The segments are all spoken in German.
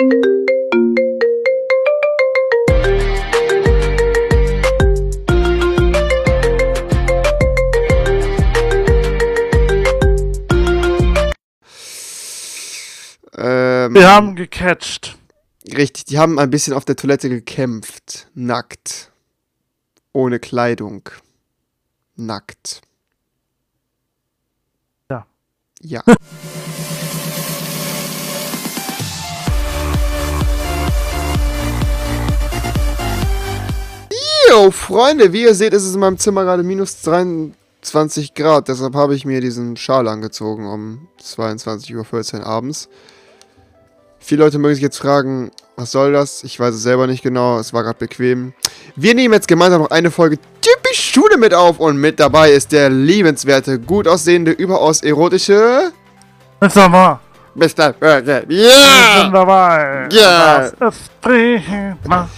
Ähm, Wir haben gecatcht. Richtig, die haben ein bisschen auf der Toilette gekämpft. Nackt. Ohne Kleidung. Nackt. Ja. Ja. Jo, Freunde, wie ihr seht, ist es in meinem Zimmer gerade minus 23 Grad. Deshalb habe ich mir diesen Schal angezogen um 22.14 Uhr abends. Viele Leute mögen sich jetzt fragen, was soll das? Ich weiß es selber nicht genau, es war gerade bequem. Wir nehmen jetzt gemeinsam noch eine Folge typisch Schule mit auf und mit dabei ist der liebenswerte, gut aussehende, überaus erotische Jetzt nochmal. Mr. Burger. Wir sind dabei. Ja. Das ist prima.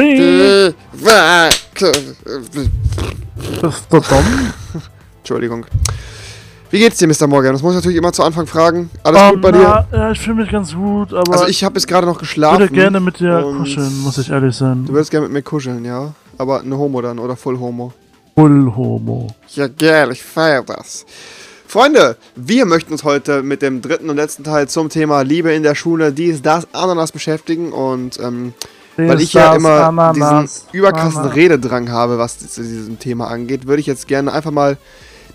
Äh? Entschuldigung. Wie geht's dir, Mr. Morgan? Das muss ich natürlich immer zu Anfang fragen. Alles gut Ähm, bei dir? na, ja, ich fühle mich ganz gut, aber Also ich habe bis gerade noch ich geschlafen. würde gerne mit dir kuscheln, muss ich ehrlich sein. Du würdest gerne mit mir kuscheln, ja? Aber eine Homo dann oder Full Homo. Full Homo. Ja, geil, ich feier das. Freunde, wir möchten uns heute mit dem dritten und letzten Teil zum Thema Liebe in der Schule, dies, das, Ananas beschäftigen und ähm, weil ich ja immer diesen überkrassen. Rededrang habe, was zu diesem Thema angeht, würde ich jetzt gerne einfach mal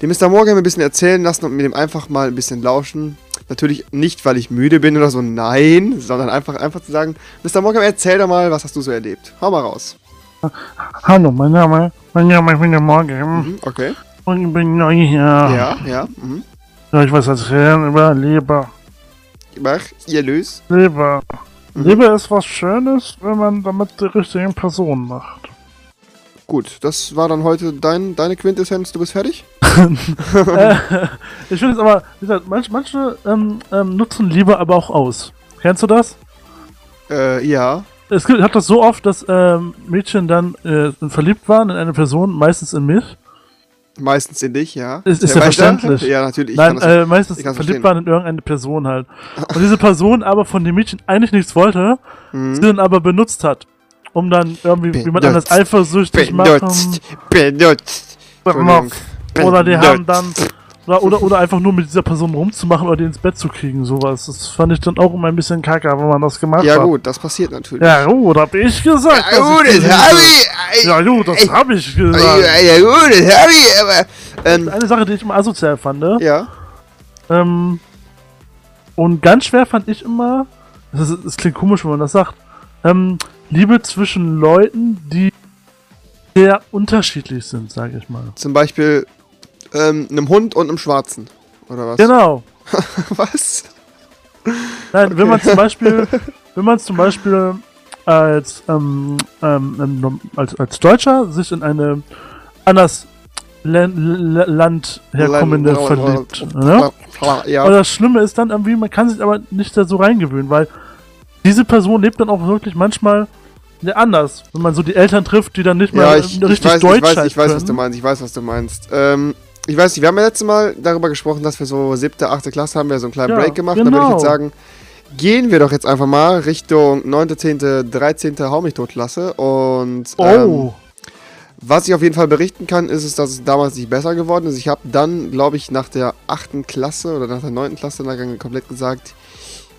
dem Mr. Morgan ein bisschen erzählen lassen und mit dem einfach mal ein bisschen lauschen. Natürlich nicht, weil ich müde bin oder so, nein, sondern einfach, einfach zu sagen, Mr. Morgan, erzähl doch mal, was hast du so erlebt? Hau mal raus. Hallo, mein Name, mein Name ist William Morgan Mhm, okay. und ich bin neu hier. Ja, ja. Mhm. Soll ich was erzählen über Liebe? Mach, ihr löst. Liebe. Liebe ist was Schönes, wenn man damit die richtigen Personen macht. Gut, das war dann heute dein, deine Quintessenz. Du bist fertig? äh, ich finde es aber, wie gesagt, manch, manche ähm, ähm, nutzen Liebe aber auch aus. Kennst du das? Äh, ja. Es gibt, hat das so oft, dass ähm, Mädchen dann äh, verliebt waren in eine Person, meistens in mich. Meistens in dich, ja. Ist- ist Ja, ja verständlich. Ja, natürlich. Ich Nein, das, äh, meistens verliebt waren in irgendeine Person halt. Und diese Person aber von dem Mädchen eigentlich nichts wollte, Mhm. sie dann aber benutzt hat. Um dann irgendwie, wie man Benutzt. anders eifersüchtig machen. benutzt. Benutzt. Oder die Benutzt. haben dann. Oder, oder, oder einfach nur mit dieser Person rumzumachen oder die ins Bett zu kriegen, sowas. Das fand ich dann auch immer ein bisschen kacke, wenn man das gemacht Ja, hat. gut, das passiert natürlich. Ja, gut, hab ich gesagt. Ja, gut, das hab ich. Ja, gut, das Ey, hab ich gesagt. ja, gut, das hab ich, aber. Ähm, Eine Sache, die ich immer asozial fand. ne? ja. Ähm, und ganz schwer fand ich immer, das, ist, das klingt komisch, wenn man das sagt, ähm, Liebe zwischen Leuten, die sehr unterschiedlich sind, sage ich mal. Zum Beispiel ähm, einem Hund und einem Schwarzen. Oder was? Genau. Was? Nein, wenn man zum Beispiel, wenn man zum Beispiel als, ähm, ähm, ähm, als, als Deutscher sich in eine anders Land herkommende Land- verliebt. Ne? Ja. Aber das Schlimme ist dann irgendwie, man kann sich aber nicht da so reingewöhnen, weil diese Person lebt dann auch wirklich manchmal ja, anders. Wenn man so die Eltern trifft, die dann nicht Ja, mal ich, ich richtig weiß, Deutsch ich weiß, halt ich weiß, was du meinst. Ich weiß, was du meinst. Ähm, ich weiß nicht, wir haben ja letztes Mal darüber gesprochen, dass wir so siebte, achte Klasse haben wir so einen kleinen Ja, Break gemacht. Da würde ich genau. jetzt sagen, gehen wir doch jetzt einfach mal Richtung 9., 10., 13. Hau mich tot Klasse. Und ähm, Oh, was ich auf jeden Fall berichten kann, ist es, dass es damals nicht besser geworden ist. Ich habe dann, glaube ich, nach der 8. Klasse oder nach der 9. Klasse komplett gesagt,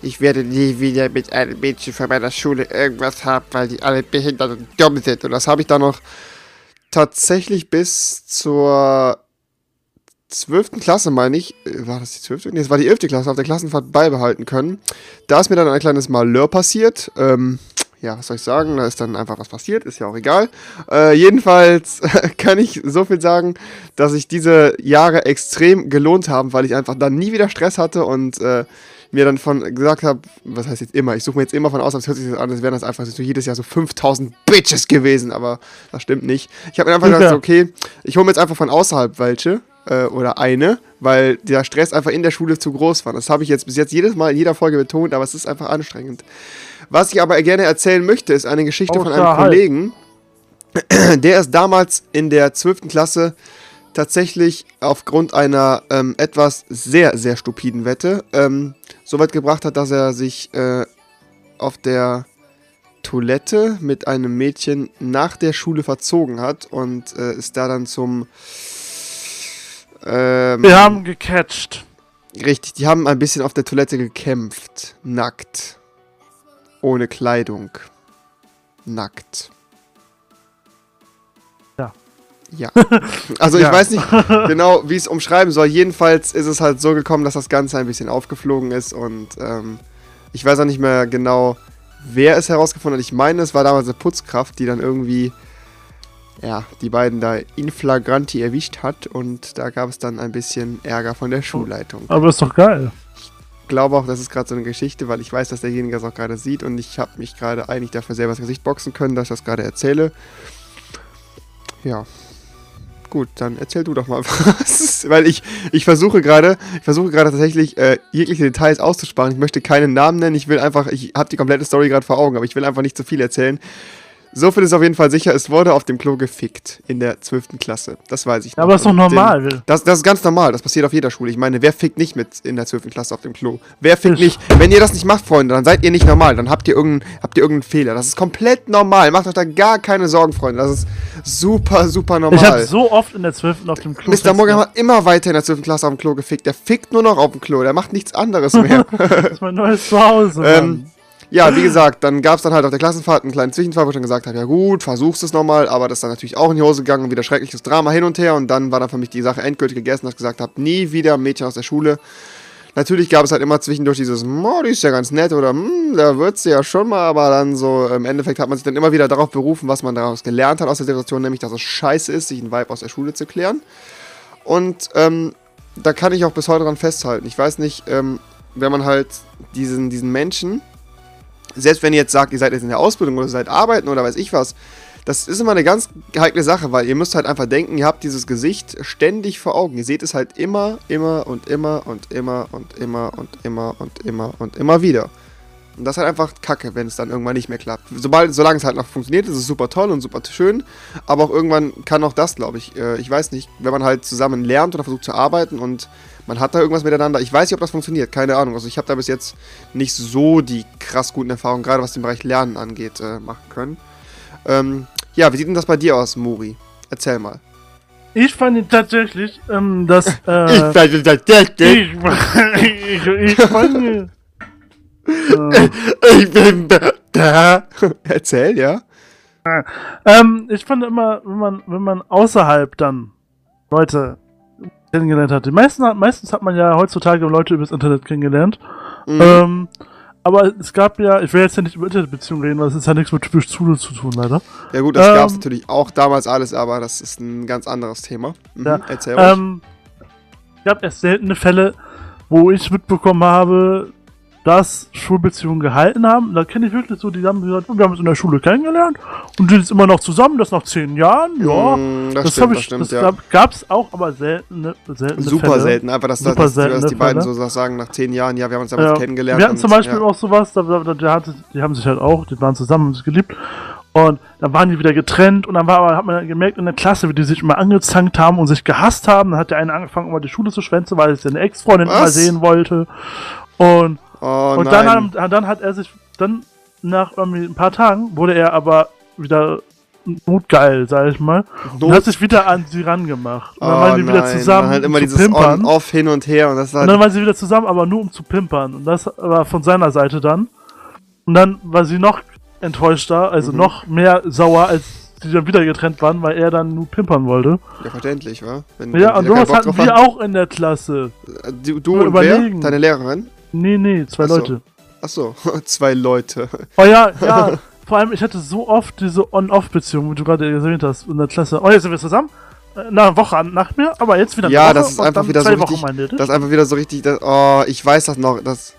ich werde nie wieder mit einem Mädchen von meiner Schule irgendwas haben, weil die alle behindert und dumm sind. Und das habe ich dann noch tatsächlich bis zur 12. Klasse, meine ich, äh, war das die 12.? Nee, es war die 11. Klasse, auf der Klassenfahrt beibehalten können. Da ist mir dann ein kleines Malheur passiert. Ähm, ja, was soll ich sagen? Da ist dann einfach was passiert, ist ja auch egal. Äh, jedenfalls kann ich so viel sagen, dass sich diese Jahre extrem gelohnt haben, weil ich einfach dann nie wieder Stress hatte und äh, mir dann von gesagt habe, was heißt jetzt immer, ich suche mir jetzt immer von aus, es hört sich jetzt an, als wären das einfach so jedes Jahr so 5000 Bitches gewesen, aber das stimmt nicht. Ich habe mir einfach Ja. so, okay, ich hole mir jetzt einfach von außerhalb welche äh, oder eine, weil der Stress einfach in der Schule zu groß war. Das habe ich jetzt bis jetzt jedes Mal in jeder Folge betont, aber es ist einfach anstrengend. Was ich aber gerne erzählen möchte, ist eine Geschichte von einem Außerhalb. Kollegen, der ist damals in der 12. Klasse tatsächlich aufgrund einer ähm, etwas sehr, sehr stupiden Wette ähm, so weit gebracht hat, dass er sich äh, auf der Toilette mit einem Mädchen nach der Schule verzogen hat und äh, ist da dann zum. Ähm, Wir haben gecatcht. Richtig, die haben ein bisschen auf der Toilette gekämpft. Nackt. Ohne Kleidung. Nackt. Ja. Ja. Also ich Ja. weiß nicht genau, wie ich es umschreiben soll. Jedenfalls ist es halt so gekommen, dass das Ganze ein bisschen aufgeflogen ist und ähm, ich weiß auch nicht mehr genau, wer es herausgefunden hat. Ich meine, es war damals eine Putzkraft, die dann irgendwie ja, die beiden da in flagranti erwischt hat und da gab es dann ein bisschen Ärger von der Schulleitung. Aber ist doch geil. Ich glaube auch, das ist gerade so eine Geschichte, weil ich weiß, dass derjenige das auch gerade sieht und ich habe mich gerade eigentlich dafür selber das Gesicht boxen können, dass ich das gerade erzähle. Ja. Gut, dann erzähl du doch mal was. Weil ich, ich versuche gerade, ich versuche gerade tatsächlich äh, jegliche Details auszusparen. Ich möchte keinen Namen nennen. Ich will einfach, ich habe die komplette Story gerade vor Augen, aber ich will einfach nicht zu viel erzählen. So viel ist auf jeden Fall sicher, es wurde auf dem Klo gefickt in der 12. Klasse. Das weiß ich Ja, aber ist doch normal. das, das ist ganz normal, das passiert auf jeder Schule. Ich meine, wer fickt nicht mit in der 12. Klasse auf dem Klo? Wer fickt Ich- nicht? Wenn ihr das nicht macht, Freunde, dann seid ihr nicht normal. Dann habt ihr irgendeinen, habt ihr irgendeinen Fehler. Das ist komplett normal. Macht euch da gar keine Sorgen, Freunde. Das ist super, super normal. Ich habe so oft in der 12. auf dem Klo. Mr. Morgan hat immer weiter in der 12. Klasse auf dem Klo gefickt. Der fickt nur noch auf dem Klo. Der macht nichts anderes mehr. Das ist mein neues Zuhause. Ähm, Mann. Ja, wie gesagt, dann gab es dann halt auf der Klassenfahrt einen kleinen Zwischenfall, wo ich dann gesagt habe, ja gut, versuchst es nochmal, aber das ist dann natürlich auch in die Hose gegangen und wieder schreckliches Drama hin und her und dann war dann für mich die Sache endgültig gegessen, dass ich gesagt habe, nie wieder Mädchen aus der Schule. Natürlich gab es halt immer zwischendurch dieses, oh, die ist ja ganz nett oder hm, da wird sie ja schon mal, aber dann so im Endeffekt hat man sich dann immer wieder darauf berufen, was man daraus gelernt hat aus der Situation, nämlich, dass es scheiße ist, sich einen Vibe aus der Schule zu klären. Und ähm, da kann ich auch bis heute dran festhalten. Ich weiß nicht, ähm, wenn man halt diesen, diesen Menschen, selbst wenn ihr jetzt sagt, ihr seid jetzt in der Ausbildung oder seid arbeiten oder weiß ich was, das ist immer eine ganz heikle Sache, weil ihr müsst halt einfach denken, ihr habt dieses Gesicht ständig vor Augen. Ihr seht es halt immer, immer und immer und immer und immer und immer und immer und immer wieder. Und das ist halt einfach kacke, wenn es dann irgendwann nicht mehr klappt. Sobald, solange es halt noch funktioniert, ist es super toll und super schön. Aber auch irgendwann kann auch das, glaube ich. Äh, ich weiß nicht, wenn man halt zusammen lernt oder versucht zu arbeiten und man hat da irgendwas miteinander. Ich weiß nicht, ob das funktioniert, keine Ahnung. Also ich habe da bis jetzt nicht so die krass guten Erfahrungen, gerade was den Bereich Lernen angeht, äh, machen können. Ähm, ja, wie sieht denn das bei dir aus, Muri? Erzähl mal. Ich fand tatsächlich, ähm, dass. Äh, ich das ich, ich, ich fand Ich bin da. Erzähl, ja. ähm, ich fand immer, wenn man, wenn man außerhalb dann Leute kennengelernt hat. Die meisten, meistens hat man ja heutzutage Leute übers Internet kennengelernt. Mhm. Ähm, aber es gab ja, ich will jetzt ja nicht über Internetbeziehungen reden, weil es ist ja nichts mit typisch Schule zu tun, leider. ja gut, das ähm, gab es natürlich auch damals alles, aber das ist ein ganz anderes Thema. Mhm. Ja, Erzähl. Ähm, es gab erst seltene Fälle, wo ich mitbekommen habe, dass Schulbeziehungen gehalten haben. Da kenne ich wirklich so, die haben gesagt, wir haben uns in der Schule kennengelernt und sind jetzt immer noch zusammen, das nach zehn Jahren, ja. Mm, das, das stimmt, habe das ich, stimmt, das ja. gab, gab's auch, aber seltene, seltene Super Fälle. selten, einfach, dass, Super dass, dass, die beiden Fälle. so sagen, nach zehn Jahren, ja, wir haben uns damals Ja. kennengelernt. Wir hatten zum Beispiel ja. auch sowas, da, da, der hatte, die haben sich halt auch, die waren zusammen, haben sich geliebt. Und dann waren die wieder getrennt und dann war, aber- hat man gemerkt in der Klasse, wie die sich immer angezankt haben und sich gehasst haben. Dann hat der eine angefangen, immer die Schule zu schwänzen, weil er seine Ex-Freundin immer sehen wollte. Und, Oh und dann, haben, dann hat er sich, dann nach irgendwie ein paar Tagen wurde er aber wieder notgeil, sag ich mal. Und Not- hat sich wieder an sie rangemacht. Und dann oh waren die wieder nein, zusammen. Man hat immer um dieses pimpern. On-Off hin und her und das war Und dann waren sie wieder zusammen, aber nur um zu pimpern. Und das war von seiner Seite dann. Und dann war sie noch enttäuschter, also Mhm. noch mehr sauer, als sie dann wieder getrennt waren, weil er dann nur pimpern wollte. ja verständlich, wa? Wenn, Ja, wenn und sowas hatten wir auch in der Klasse. Du, du und wer? Deine Lehrerin? Nee, nee, zwei Ach so. Leute. Achso, zwei Leute. Oh ja, ja. Vor allem, ich hatte so oft diese On-Off-Beziehung, wie du gerade erwähnt hast, in der Klasse. Oh, jetzt sind wir zusammen. Äh, Nach einer Woche nach mir, aber jetzt wieder eine Ja, Woche das ist einfach wieder so richtig- Wochen Das ist einfach wieder so richtig, das, oh, ich weiß das noch, das...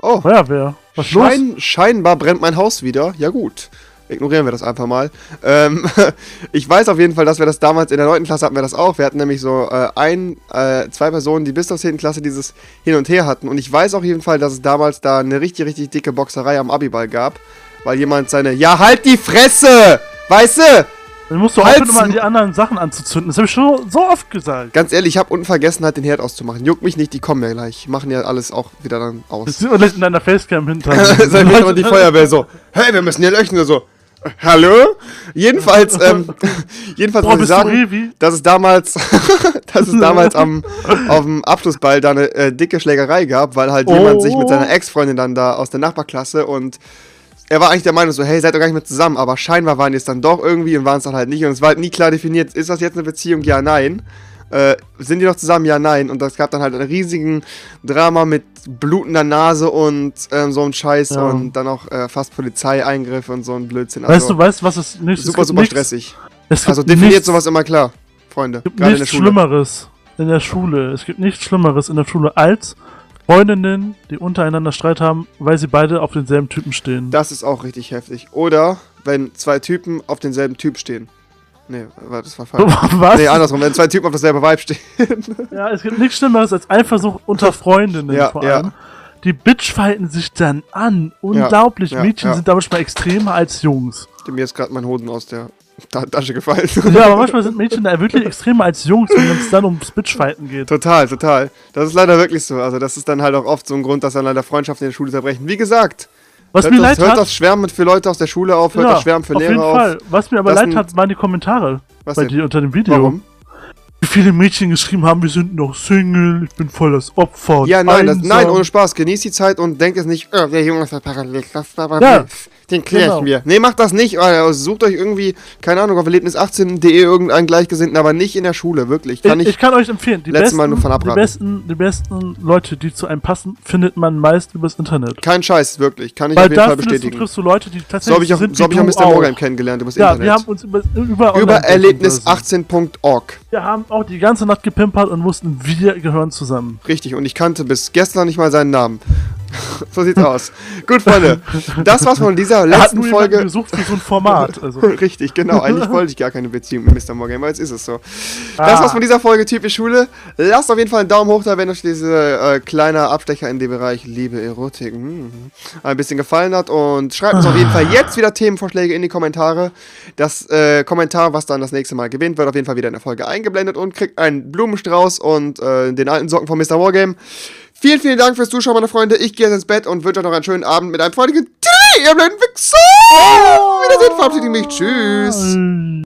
Oh, Feuerwehr. Was ist los? Schein, scheinbar brennt mein Haus wieder. Ja gut. Ignorieren wir das einfach mal. Ähm, ich weiß auf jeden Fall, dass wir das damals in der 9. Klasse hatten wir das auch. Wir hatten nämlich so äh, ein, äh, zwei Personen, die bis zur 10. Klasse dieses Hin und Her hatten. Und ich weiß auf jeden Fall, dass es damals da eine richtig, richtig dicke Boxerei am Abiball gab. Weil jemand seine. Ja, halt die Fresse! Weißt du? Dann musst du aufhören, immer m- die anderen Sachen anzuzünden. Das habe ich schon so oft gesagt. Ganz ehrlich, ich habe unten vergessen, halt den Herd auszumachen. Juckt mich nicht, die kommen ja gleich. Machen ja alles auch wieder dann Das aus. sieht man gleich in deiner Facecam hinter. Dann immer die Feuerwehr so, hey, wir müssen hier löschen. So, hallo? Jedenfalls, ähm, jedenfalls Boah, muss ich sagen, dass es damals, dass es damals am, auf dem Abschlussball da eine äh, dicke Schlägerei gab, weil halt jemand sich mit seiner Ex-Freundin dann da aus der Nachbarklasse und er war eigentlich der Meinung so, hey, seid doch gar nicht mehr zusammen, aber scheinbar waren die es dann doch irgendwie und waren es dann halt nicht und es war halt nie klar definiert, ist das jetzt eine Beziehung, ja, nein. Äh, sind die noch zusammen? Ja, nein. Und das gab dann halt einen riesigen Drama mit blutender Nase und ähm, so ein Scheiß Ja. und dann auch äh, fast Polizeieingriffe und so ein Blödsinn. Weißt du, weißt du, was es nicht super, super nichts- stressig. Also definiert nichts, sowas immer klar, Freunde. Es gibt Gerade in nichts Schule. Schlimmeres in der Schule. Es gibt nichts Schlimmeres in der Schule als Freundinnen, die untereinander Streit haben, weil sie beide auf denselben Typen stehen. Das ist auch richtig heftig. Oder wenn zwei Typen auf denselben Typ stehen. Nee, warte, das war falsch. Was? Nee, andersrum, wenn zwei Typen auf dasselbe Vibe stehen. Ja, es gibt nichts Schlimmeres als Eifersucht unter Freundinnen Ja, vor ja. allem. Die bitchfighten sich dann an. Unglaublich. ja, Mädchen ja. sind da manchmal extremer als Jungs. Mir ist gerade mein Hoden aus der Ta Tasche gefallen. Ja, aber manchmal sind Mädchen da wirklich extremer als Jungs, wenn es dann ums Bitchfighten geht. total, total. Das ist leider wirklich so. Also das ist dann halt auch oft so ein Grund, dass dann leider Freundschaften in der Schule zerbrechen. Wie gesagt, Was hört, mir das, leid hört hat, das Schwärmen für Leute aus der Schule auf, hört ja, das Schwärmen für auf Lehrer jeden auf. Fall. Was mir aber Das leid hat, waren die Kommentare Was bei dir unter dem Video. Warum? Wie viele Mädchen geschrieben haben, wir sind noch Single, ich bin voll das Opfer. Ja, nein, das, nein, ohne Spaß. Genießt die Zeit und denkt jetzt nicht, oh, der Junge ist parallel, das aber Ja, den kläre genau. ich mir. Nee, macht das nicht. Alter. Sucht euch irgendwie, keine Ahnung, auf erlebnis18.de irgendeinen Gleichgesinnten, aber nicht in der Schule, wirklich. Kann ich, ich, ich kann euch empfehlen, die besten, Mal nur von die, besten, die besten Leute, die zu einem passen, findet man meist übers Internet. kein Scheiß, wirklich. Kann ich Weil auf jeden Fall findest du, bestätigen. triffst du Leute, die tatsächlich So habe ich auch, sind so hab ich auch Mr. Morgan kennengelernt, übers Ja, Internet. wir haben uns über, über, Über Online-Dating-Börsen. erlebnis18.org. Wir haben auch die ganze Nacht gepimpert und wussten, wir gehören zusammen. Richtig, und ich kannte bis gestern nicht mal seinen Namen. so sieht's aus. Gut, Freunde. Das war's von dieser Er letzten Folge. gesucht für so ein Format. Also, Richtig, genau. Eigentlich wollte ich gar keine Beziehung mit Mr. Morgan, aber jetzt ist es so. Das Ah. war's von dieser Folge Typisch Schule. Lasst auf jeden Fall einen Daumen hoch da, wenn euch diese äh, kleine Abstecher in den Bereich Liebe, Erotik hm, ein bisschen gefallen hat. Und schreibt uns auf jeden Fall jetzt wieder Themenvorschläge in die Kommentare. Das äh, Kommentar, was dann das nächste Mal gewinnt, wird auf jeden Fall wieder in der Folge eingeblendet und kriegt einen Blumenstrauß und äh, den alten Socken von Mr. Wargame. Vielen, vielen Dank fürs Zuschauen, meine Freunde. Ich gehe jetzt ins Bett und wünsche euch noch einen schönen Abend mit einem freundlichen Tee, ihr blöden Wichser! Wiedersehen, verabschiede mich. Tschüss.